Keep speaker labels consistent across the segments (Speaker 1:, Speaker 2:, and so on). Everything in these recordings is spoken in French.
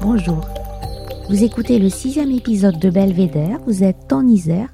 Speaker 1: Bonjour. Vous écoutez le sixième épisode de Belvédère, vous êtes en Isère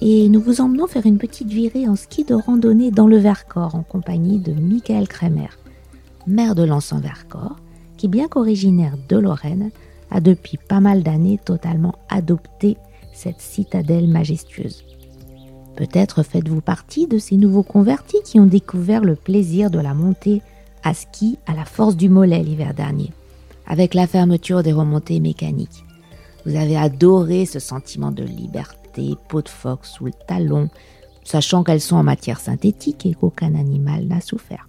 Speaker 1: et nous vous emmenons faire une petite virée en ski de randonnée dans le Vercors en compagnie de Michael Kremer, maire de Lens en Vercors, qui bien qu'originaire de Lorraine, a depuis pas mal d'années totalement adopté cette citadelle majestueuse. Peut-être faites-vous partie de ces nouveaux convertis qui ont découvert le plaisir de la montée à ski à la force du mollet l'hiver dernier, avec la fermeture des remontées mécaniques. Vous avez adoré ce sentiment de liberté peau de phoque sous le talon, sachant qu'elles sont en matière synthétique et qu'aucun animal n'a souffert.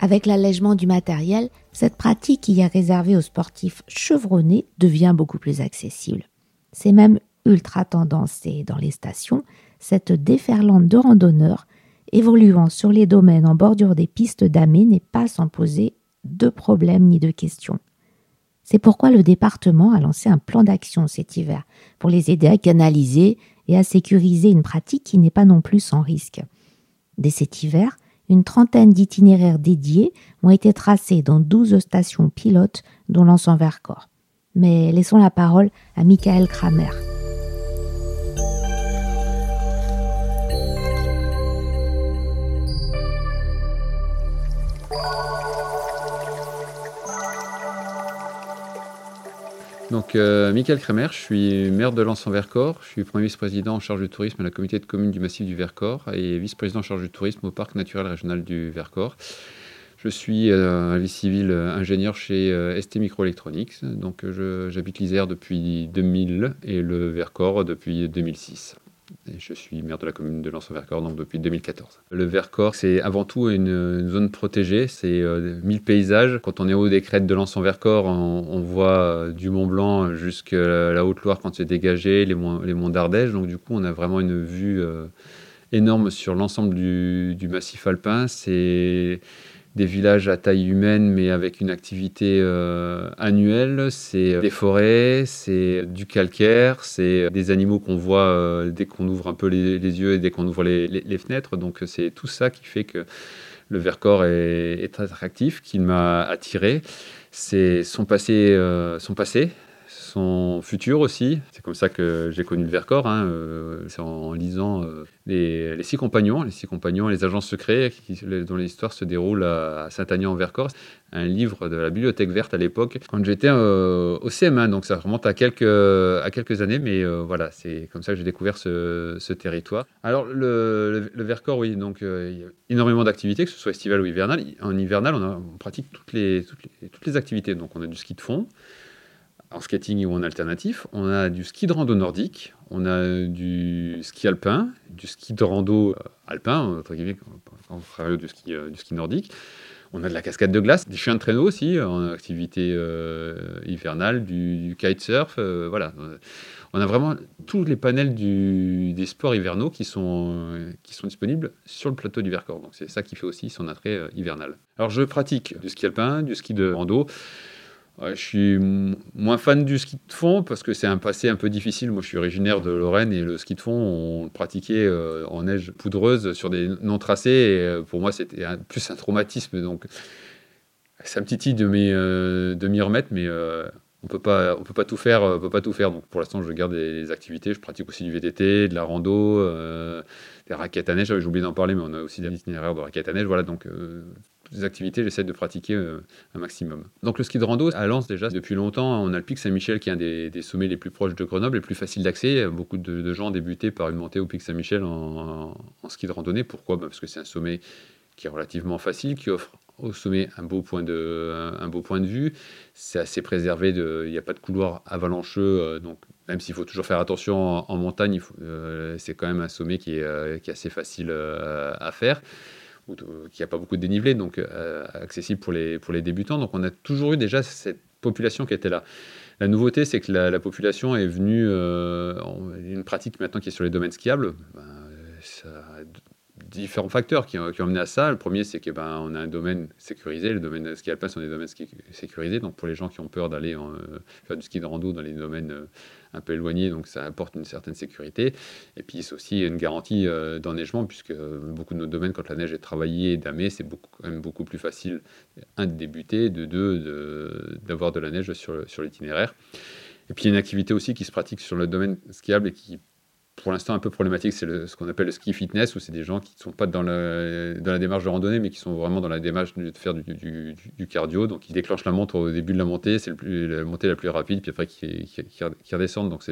Speaker 1: Avec l'allègement du matériel, cette pratique qui est réservée aux sportifs chevronnés devient beaucoup plus accessible. C'est même ultra tendance et dans les stations, cette déferlante de randonneurs évoluant sur les domaines en bordure des pistes damées n'est pas sans poser de problèmes ni de questions. C'est pourquoi le département a lancé un plan d'action cet hiver pour les aider à canaliser et à sécuriser une pratique qui n'est pas non plus sans risque. Dès cet hiver, une trentaine d'itinéraires dédiés ont été tracés dans douze stations pilotes, dont l'ensemble Vercors. Mais laissons la parole à Michael Kramer.
Speaker 2: Donc, euh, Michael Kremer, je suis maire de Lens en Vercors. Je suis premier vice-président en charge du tourisme à la communauté de communes du massif du Vercors et vice-président en charge du tourisme au parc naturel régional du Vercors. Je suis euh, un vie civil euh, ingénieur chez ST Microelectronics. Donc, j'habite l'Isère depuis 2000 et le Vercors depuis 2006 je suis maire de la commune de Lens-Vercors donc depuis 2014. Le Vercors, c'est avant tout une, zone protégée, c'est euh, 1000 paysages. Quand on est au haut des crêtes de Lens-Vercors, on, voit euh, du Mont Blanc jusqu'à la Haute-Loire quand c'est dégagé, les monts, les d'Ardèche. Donc du coup, on a vraiment une vue euh, énorme sur l'ensemble du, massif alpin. Des villages à taille humaine, mais avec une activité euh, annuelle. C'est des forêts, c'est du calcaire, c'est des animaux qu'on voit euh, dès qu'on ouvre un peu les, yeux et dès qu'on ouvre les, fenêtres. Donc c'est tout ça qui fait que le Vercors est, est attractif, qu'il m'a attiré. C'est son passé, euh, son passé, son futur aussi. C'est comme ça que j'ai connu le Vercors. Hein, euh, c'est en, lisant euh, les, Six Compagnons, les Six Compagnons les agents secrets dont l'histoire se déroule à Saint-Agnan-en-Vercors. Un livre de la Bibliothèque verte à l'époque, quand j'étais euh, au CM1. Donc ça remonte à quelques, à quelques années, mais voilà, c'est comme ça que j'ai découvert ce, territoire. Alors le, Vercors, oui, donc il y a énormément d'activités, que ce soit estival ou hivernal. En hivernal, on, pratique toutes les activités. Donc on a du ski de fond en skating ou en alternatif. On a du ski de rando nordique, on a du ski alpin, du ski de rando euh, alpin, entre guillemets, du ski, euh, du ski nordique. On a de la cascade de glace, des chiens de traîneau aussi en activité euh, hivernale, du, kitesurf, voilà. On a vraiment tous les panels des sports hivernaux qui sont, qui sont disponibles sur le plateau du Vercors. Donc c'est ça qui fait aussi son attrait hivernal. Alors je pratique du ski alpin, du ski de rando, je suis moins fan du ski de fond parce que c'est un passé un peu difficile. Moi, je suis originaire de Lorraine et le ski de fond, on le pratiquait euh, en neige poudreuse sur des non-tracés. Et euh, pour moi, c'était plus un traumatisme. Donc, un petit titille de m'y euh, remettre, mais on peut pas, on peut pas tout faire. On peut pas tout faire. Donc, pour l'instant, je garde des, activités. Je pratique aussi du VTT, de la rando, des raquettes à neige. J'ai oublié d'en parler, mais on a aussi des itinéraires de raquettes à neige. Voilà, donc des activités, j'essaie de pratiquer euh, un maximum. Donc le ski de rando à Lens déjà depuis longtemps, on a le pic Saint-Michel qui est un des, sommets les plus proches de Grenoble, les plus faciles d'accès. Beaucoup de, gens ont débuté par une montée au pic Saint-Michel en, ski de randonnée. Pourquoi? Bah, Parce que c'est un sommet qui est relativement facile, qui offre au sommet un beau point de, vue. C'est assez préservé, il n'y a pas de couloir avalancheux, euh, donc même s'il faut toujours faire attention en, montagne, euh, c'est quand même un sommet qui est assez facile à faire qui n'a pas beaucoup de dénivelé, donc euh, accessible pour les, pour les débutants. Donc on a toujours eu déjà cette population qui était là. La nouveauté, c'est que la, population est venue, euh, une pratique maintenant qui est sur les domaines skiables. Ben, différents facteurs qui ont, qui ont, mené à ça. Le premier, c'est qu'on ben, a un domaine sécurisé. Le domaine ski alpin sont des domaines sécurisés. Donc, pour les gens qui ont peur d'aller euh, faire du ski de rando dans les domaines euh, un peu éloignés, donc ça apporte une certaine sécurité. Et puis, c'est aussi une garantie euh, d'enneigement, puisque beaucoup de nos domaines, quand la neige est travaillée et damée, c'est quand même beaucoup plus facile, un, de débuter, de deux, d'avoir de, de, la neige sur, sur l'itinéraire. Et puis, il y a une activité aussi qui se pratique sur le domaine skiable et qui pour l'instant un peu problématique, c'est ce qu'on appelle le ski fitness, où c'est des gens qui ne sont pas dans, la démarche de randonnée, mais qui sont vraiment dans la démarche de faire du, cardio. Donc ils déclenchent la montre au début de la montée, c'est la montée la plus rapide, puis après qui, redescendent. Donc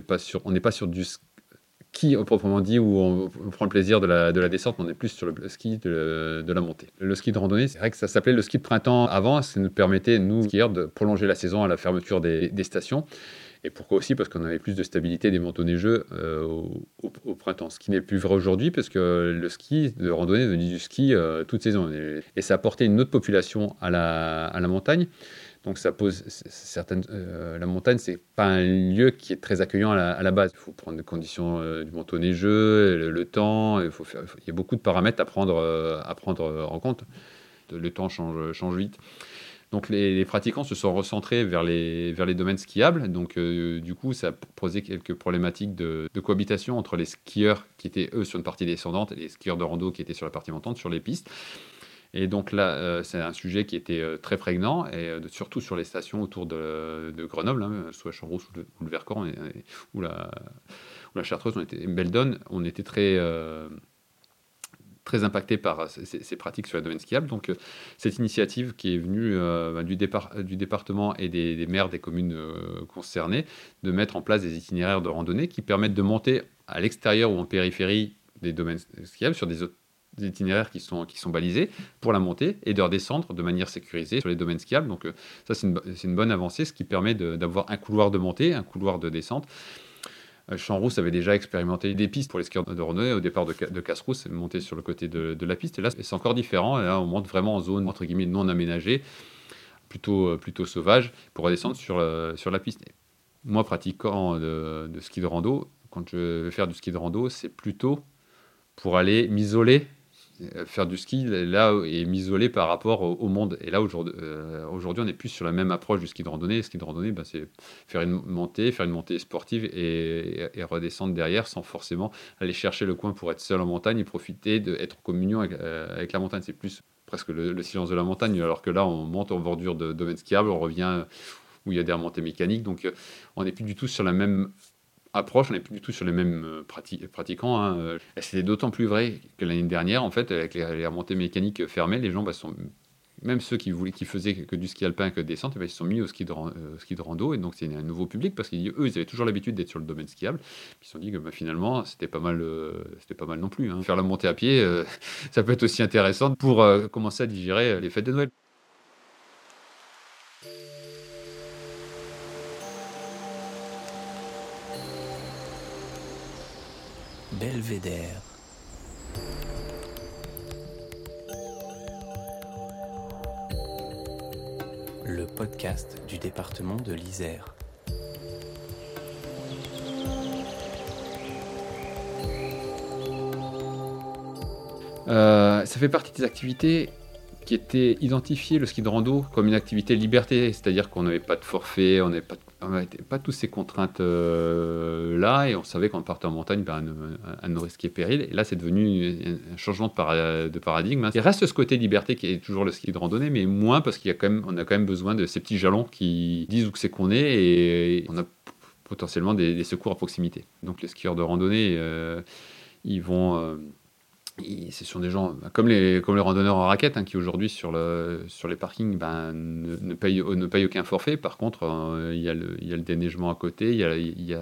Speaker 2: on n'est pas sur du ski proprement dit, où on, prend le plaisir de la, de la, descente, mais on est plus sur le ski de, la montée. Le ski de randonnée, c'est vrai que ça s'appelait le ski de printemps avant, ça nous permettait, nous, skieurs, de prolonger la saison à la fermeture des stations. Et pourquoi aussi? Parce qu'on avait plus de stabilité des manteaux neigeux euh, au, printemps. Ce qui n'est plus vrai aujourd'hui, parce que le ski de randonnée est du ski euh, toute saison. Et, ça a apporté une autre population à la, montagne. Donc ça pose certaines. Euh, la montagne, c'est pas un lieu qui est très accueillant à la, base. Il faut prendre les conditions du manteau neigeux, le, temps. Il, y a beaucoup de paramètres à prendre, à prendre en compte. Le temps change vite. Donc les, pratiquants se sont recentrés vers les, vers les domaines skiables. Donc euh, du coup, ça a posé quelques problématiques de, cohabitation entre les skieurs qui étaient eux sur une partie descendante et les skieurs de rando qui étaient sur la partie montante, sur les pistes. Et donc là, euh, c'est un sujet qui était euh, très prégnant, et surtout sur les stations autour de, Grenoble, hein, soit Champs-Rousse ou, le Vercors, ou la, la Chartreuse, on était, Beldon, on était très très impacté par euh, ces, pratiques sur le domaine skiable. Donc, euh, cette initiative qui est venue euh, bah, du, départ, du, département et des, maires des communes concernées, de mettre en place des itinéraires de randonnée qui permettent de monter à l'extérieur ou en périphérie des domaines skiables sur des, itinéraires qui sont, qui sont balisés pour la montée et de redescendre de manière sécurisée sur les domaines skiables. Donc, ça, c'est une, une, bonne avancée, ce qui permet d'avoir un couloir de montée, un couloir de descente Champs-Rousse avait déjà expérimenté des pistes pour les skieurs de randonnée au départ de, de Casse-Rousse, monter sur le côté de, la piste. Et là, c'est encore différent. là, on monte vraiment en zone entre guillemets non aménagée, plutôt, euh, plutôt sauvage, pour redescendre sur, sur la piste. moi, pratiquant de, ski de rando, quand je vais faire du ski de rando, c'est plutôt pour aller m'isoler euh, faire du ski là et m'isoler par rapport au, monde. Et là aujourd'hui, euh, aujourd'hui, on est plus sur la même approche du ski de randonnée. Le ski de randonnée, ben, c'est faire une montée, faire une montée sportive et, redescendre derrière sans forcément aller chercher le coin pour être seul en montagne et profiter d'être en communion avec, euh, la montagne. C'est plus presque le, silence de la montagne, alors que là, on monte en bordure de domaine skiable, on revient où il y a des remontées mécaniques. Donc, on n'est plus du tout sur la même approche, on n'est plus du tout sur les mêmes euh, pratiquants. Hein. Euh, c'était d'autant plus vrai que l'année dernière, en fait, avec les, remontées mécaniques fermées, les gens, bah, sont, même ceux qui, voulaient, qui faisaient que du ski alpin, que descente, bah, ils se sont mis au ski de, euh, ski de rando. Et donc, c'est un nouveau public parce qu'eux, ils avaient toujours l'habitude d'être sur le domaine skiable. Ils se sont dit que bah, finalement, c'était pas, mal, c'était pas mal non plus. Hein. Faire la montée à pied, ça peut être aussi intéressant pour commencer à digérer les fêtes de Noël.
Speaker 3: Belvédère. Le podcast du département de l'Isère.
Speaker 2: Euh, ça fait partie des activités qui étaient identifiées, le ski de rando, comme une activité liberté, c'est-à-dire qu'on n'avait pas de forfait, on n'avait pas de pas toutes ces contraintes euh, là et on savait qu'en partait en montagne, ben, à ne risquer péril. Et là, c'est devenu un changement de, paradigme. Hein. Il reste ce côté liberté qui est toujours le ski de randonnée, mais moins parce qu'il a quand même, on a quand même besoin de ces petits jalons qui disent où c'est qu'on est et on a potentiellement des, secours à proximité. Donc les skieurs de randonnée, euh, ils vont euh, ce sont des gens comme les, comme les randonneurs en raquette hein, qui aujourd'hui sur, le, sur les parkings ben, ne, ne, payent, ne payent aucun forfait. Par contre, euh, il, y a le, y a le, déneigement à côté, il y a, y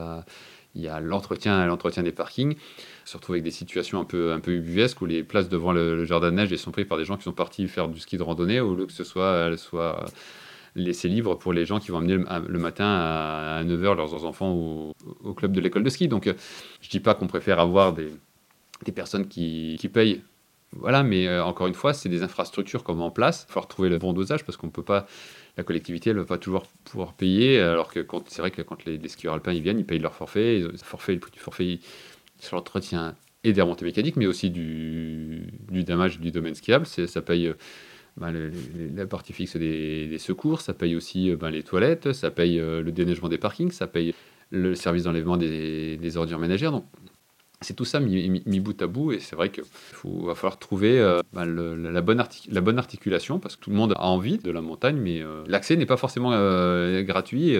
Speaker 2: y a l'entretien, l'entretien des parkings. On se retrouve avec des situations un peu, un peu ubuesques où les places devant le, jardin de neige sont prises par des gens qui sont partis faire du ski de randonnée au lieu que ce soit, soit laissé libre pour les gens qui vont amener le, matin à, 9h leurs enfants au, au club de l'école de ski. Donc, je ne dis pas qu'on préfère avoir des des personnes qui, payent voilà, mais encore une fois, c'est des infrastructures comme en place. Il faut trouver le bon dosage parce qu'on peut pas la collectivité, elle ne va pas toujours pouvoir payer, alors que c'est vrai que quand les, skieurs alpins ils viennent, ils payent leur forfait, le forfait, le prix du forfait sur l'entretien et des remontées mécaniques, mais aussi du, du damage du domaine skiable. Ça paye ben, la partie fixe des, secours, ça paye aussi ben, les toilettes, ça paye euh, le déneigement des parkings, ça paye le service d'enlèvement des, des, ordures ménagères. Donc c'est tout ça mis, bout à bout et c'est vrai qu'il va falloir trouver euh, bah, la, bonne la, bonne articulation parce que tout le monde a envie de la montagne mais euh, l'accès n'est pas forcément euh, gratuit.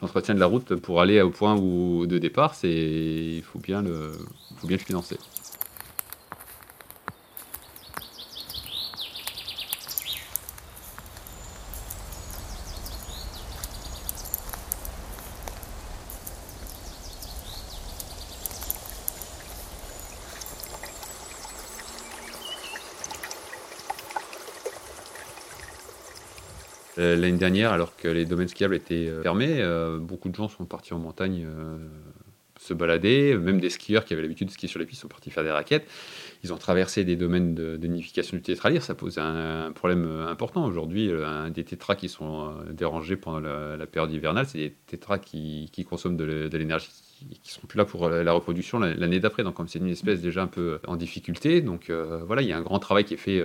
Speaker 2: L'entretien de la route pour aller au point de départ, il faut bien le financer. L'année dernière, alors que les domaines skiables étaient euh, fermés, euh, beaucoup de gens sont partis en montagne se balader. Même des skieurs qui avaient l'habitude de skier sur les pistes sont partis faire des raquettes. Ils ont traversé des domaines de, nidification du tétralire. Ça pose un, problème important aujourd'hui. des tétras qui sont dérangés pendant la, période hivernale, c'est des tétras qui, consomment de, l'énergie qui sont plus là pour la reproduction l'année d'après. Donc, comme c'est une espèce déjà un peu en difficulté, donc voilà, il y a un grand travail qui est fait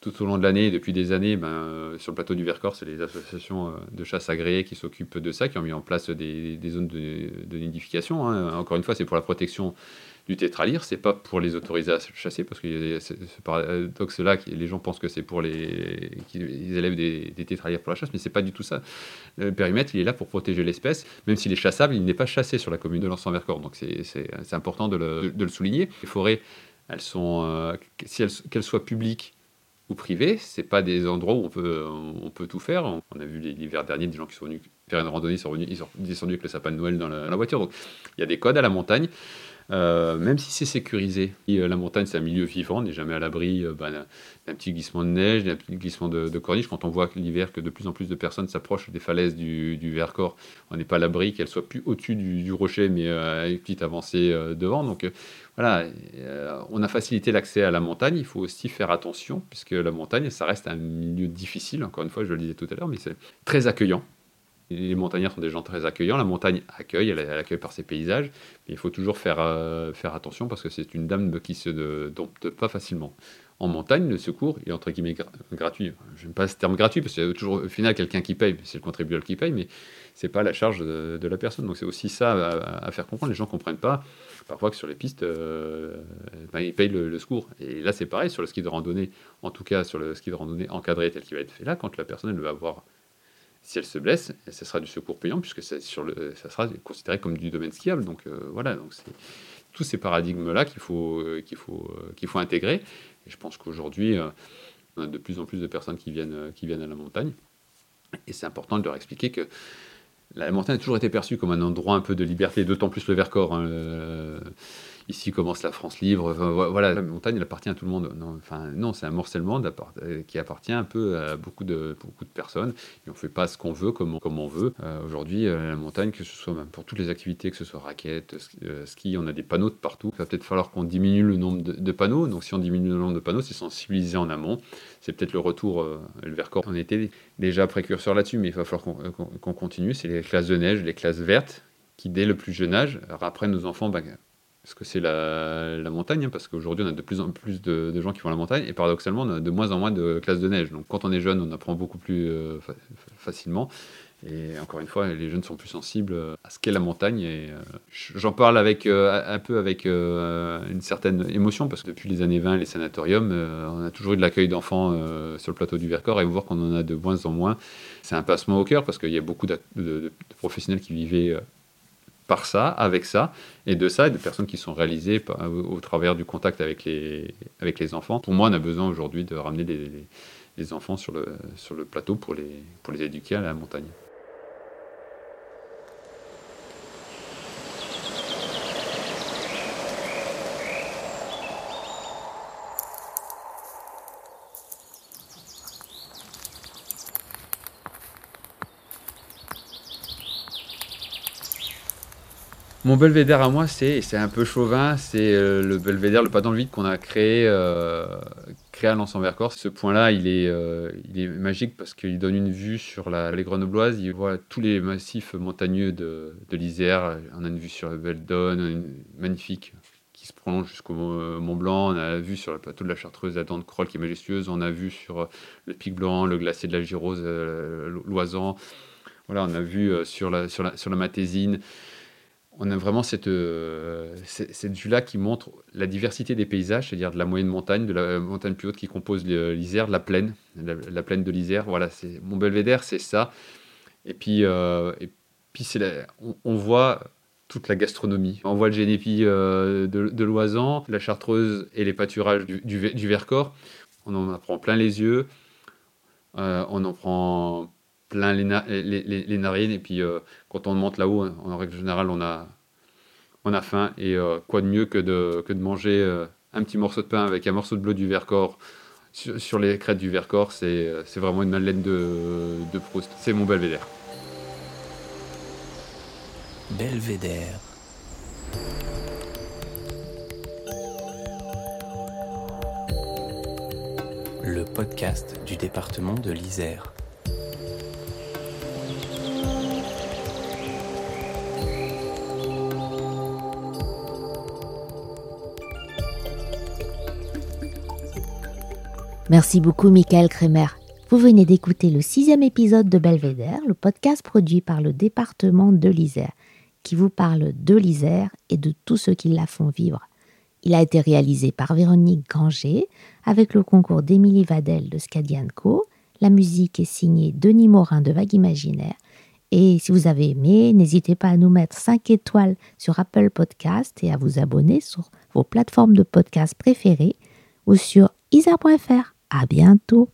Speaker 2: tout au long de l'année, depuis des années, ben, euh, sur le plateau du Vercors, c'est les associations euh, de chasse agréées qui s'occupent de ça, qui ont mis en place des, zones de, nidification. Hein. Encore une fois, c'est pour la protection du tétralyre, c'est pas pour les autoriser à chasser, parce que ce paradoxe-là, les gens pensent que c'est pour les qu'ils élèvent des, des tétralyres pour la chasse, mais c'est pas du tout ça. Le périmètre, il est là pour protéger l'espèce, même s'il est chassable, il n'est pas chassé sur la commune de l'Anse-en-Vercors, donc c'est important de le, de le, souligner. Les forêts, elles sont, euh, si qu'elles soient publiques ou privé. C'est pas des endroits où on peut, on peut tout faire. On a vu l'hiver dernier des gens qui sont venus faire une randonnée, ils sont, ils sont descendus avec le sapin de Noël dans la, voiture. Donc il y a des codes à la montagne. Euh, même si c'est sécurisé, euh, la montagne c'est un milieu vivant, on n'est jamais à l'abri euh, bah, d'un petit glissement de neige, d'un petit glissement de, corniche. Quand on voit l'hiver que de plus en plus de personnes s'approchent des falaises du, Vercors, on n'est pas à l'abri qu'elles soient plus au-dessus du, rocher, mais à une petite avancée devant. Donc voilà, on a facilité l'accès à la montagne. Il faut aussi faire attention, puisque la montagne, ça reste un milieu difficile. Encore une fois, je le disais tout à l'heure, mais c'est très accueillant. Les montagnards sont des gens très accueillants. La montagne accueille, elle, accueille par ses paysages. Mais il faut toujours faire, euh, faire attention parce que c'est une dame qui se dompte pas facilement. En montagne, le secours est entre guillemets gratuit. Je n'aime pas ce terme gratuit parce qu'il y a toujours au final quelqu'un qui paye, c'est le contribuable qui paye, mais c'est pas la charge de, la personne. Donc c'est aussi ça à, faire comprendre. Les gens comprennent pas parfois que sur les pistes, euh, ben, ils payent le, secours. Et là, c'est pareil sur le ski de randonnée, en tout cas sur le ski de randonnée encadré tel qu'il va être fait là, quand la personne elle va avoir si elle se blesse, ce sera du secours payant puisque ça sera considéré comme du domaine skiable. Donc euh, voilà, donc c'est tous ces paradigmes-là qu'il faut, euh, qu'il faut, euh, qu'il faut intégrer. Et je pense qu'aujourd'hui, on a de plus en plus de personnes qui viennent, qui viennent à la montagne. Et c'est important de leur expliquer que la montagne a toujours été perçue comme un endroit un peu de liberté, d'autant plus le Vercors. Hein, ici commence la France libre. voilà, la montagne, elle appartient à tout le monde. Non, enfin, non, c'est un morcellement euh, qui appartient un peu à beaucoup de, beaucoup de personnes. On ne fait pas ce qu'on veut, comme, comme on veut. Euh, aujourd'hui, euh, la montagne, que ce soit pour toutes les activités, que ce soit raquettes, ski, on a des panneaux de partout. Il va peut-être falloir qu'on diminue le nombre de, panneaux. Donc, si on diminue le nombre de panneaux, c'est sensibiliser en amont. C'est peut-être le retour, le Vercors, on était déjà précurseur là-dessus, mais il va falloir qu'on continue. C'est les classes de neige, les classes vertes, qui dès le plus jeune âge apprennent nos enfants bah, parce que c'est la, montagne, hein, parce qu'aujourd'hui on a de plus en plus de, gens qui vont à la montagne, et paradoxalement on a de moins en moins de classes de neige. Donc quand on est jeune, on apprend beaucoup plus euh, facilement. Et encore une fois, les jeunes sont plus sensibles à ce qu'est la montagne. Et euh, j'en parle avec euh, un peu avec une certaine émotion parce que depuis les années 20, les sanatoriums, on a toujours eu de l'accueil d'enfants sur le plateau du Vercors et voir qu'on en a de moins en moins, c'est un passement au cœur parce qu'il y a beaucoup de professionnels qui vivaient par ça, avec ça, et de ça, et de personnes qui sont réalisées au, travers du contact avec les, enfants. Pour moi, on a besoin aujourd'hui de ramener les, enfants sur le, plateau pour les éduquer à la montagne. Mon belvédère à moi, c'est, un peu chauvin, c'est euh, le belvédère, le pas dans le vide qu'on a créé, euh, créé à l'Anse en Vercors. Ce point-là, il est, euh, il est magique parce qu'il donne une vue sur la, les Grenobloises. Il voit tous les massifs montagneux de, de l'Isère. On a une vue sur le Beldon, magnifique, qui se prolonge jusqu'au Mont Blanc. On a la vue sur le plateau de la Chartreuse, la dent de Croll qui est majestueuse. On a vu sur le Pic Blanc, le glacier de la Girose, l'Oisan. Voilà, on a vu sur la, sur la, la on a vraiment cette, euh, cette vue-là qui montre la diversité des paysages, c'est-à-dire de la moyenne montagne, de la montagne plus haute qui compose l'Isère, de la plaine, la, plaine de l'Isère. Voilà, c'est mon belvédère, c'est ça. Et puis, euh, c'est on, voit toute la gastronomie. On voit le génépi euh, de, de l'Oisan, la Chartreuse et les pâturages du, du, Vercors. On en prend plein les yeux. on en prend plein les, narines. Et puis, euh, quand on monte là-haut, hein, en règle générale, on a, faim. Et euh, quoi de mieux que de, manger euh, un petit morceau de pain avec un morceau de bleu du Vercors sur, sur les crêtes du Vercors. C'est vraiment une madeleine de, de Proust. C'est mon belvédère.
Speaker 3: Belvédère. Le podcast du département de l'Isère.
Speaker 1: Merci beaucoup, Michael Kremer. Vous venez d'écouter le sixième épisode de Belvédère, le podcast produit par le département de l'Isère, qui vous parle de l'Isère et de tous ceux qui la font vivre. Il a été réalisé par Véronique Granger avec le concours d'Émilie Vadel de Scadianco. La musique est signée Denis Morin de Vague Imaginaire. Et si vous avez aimé, n'hésitez pas à nous mettre 5 étoiles sur Apple Podcast et à vous abonner sur vos plateformes de podcast préférées ou sur isère.fr. À bientôt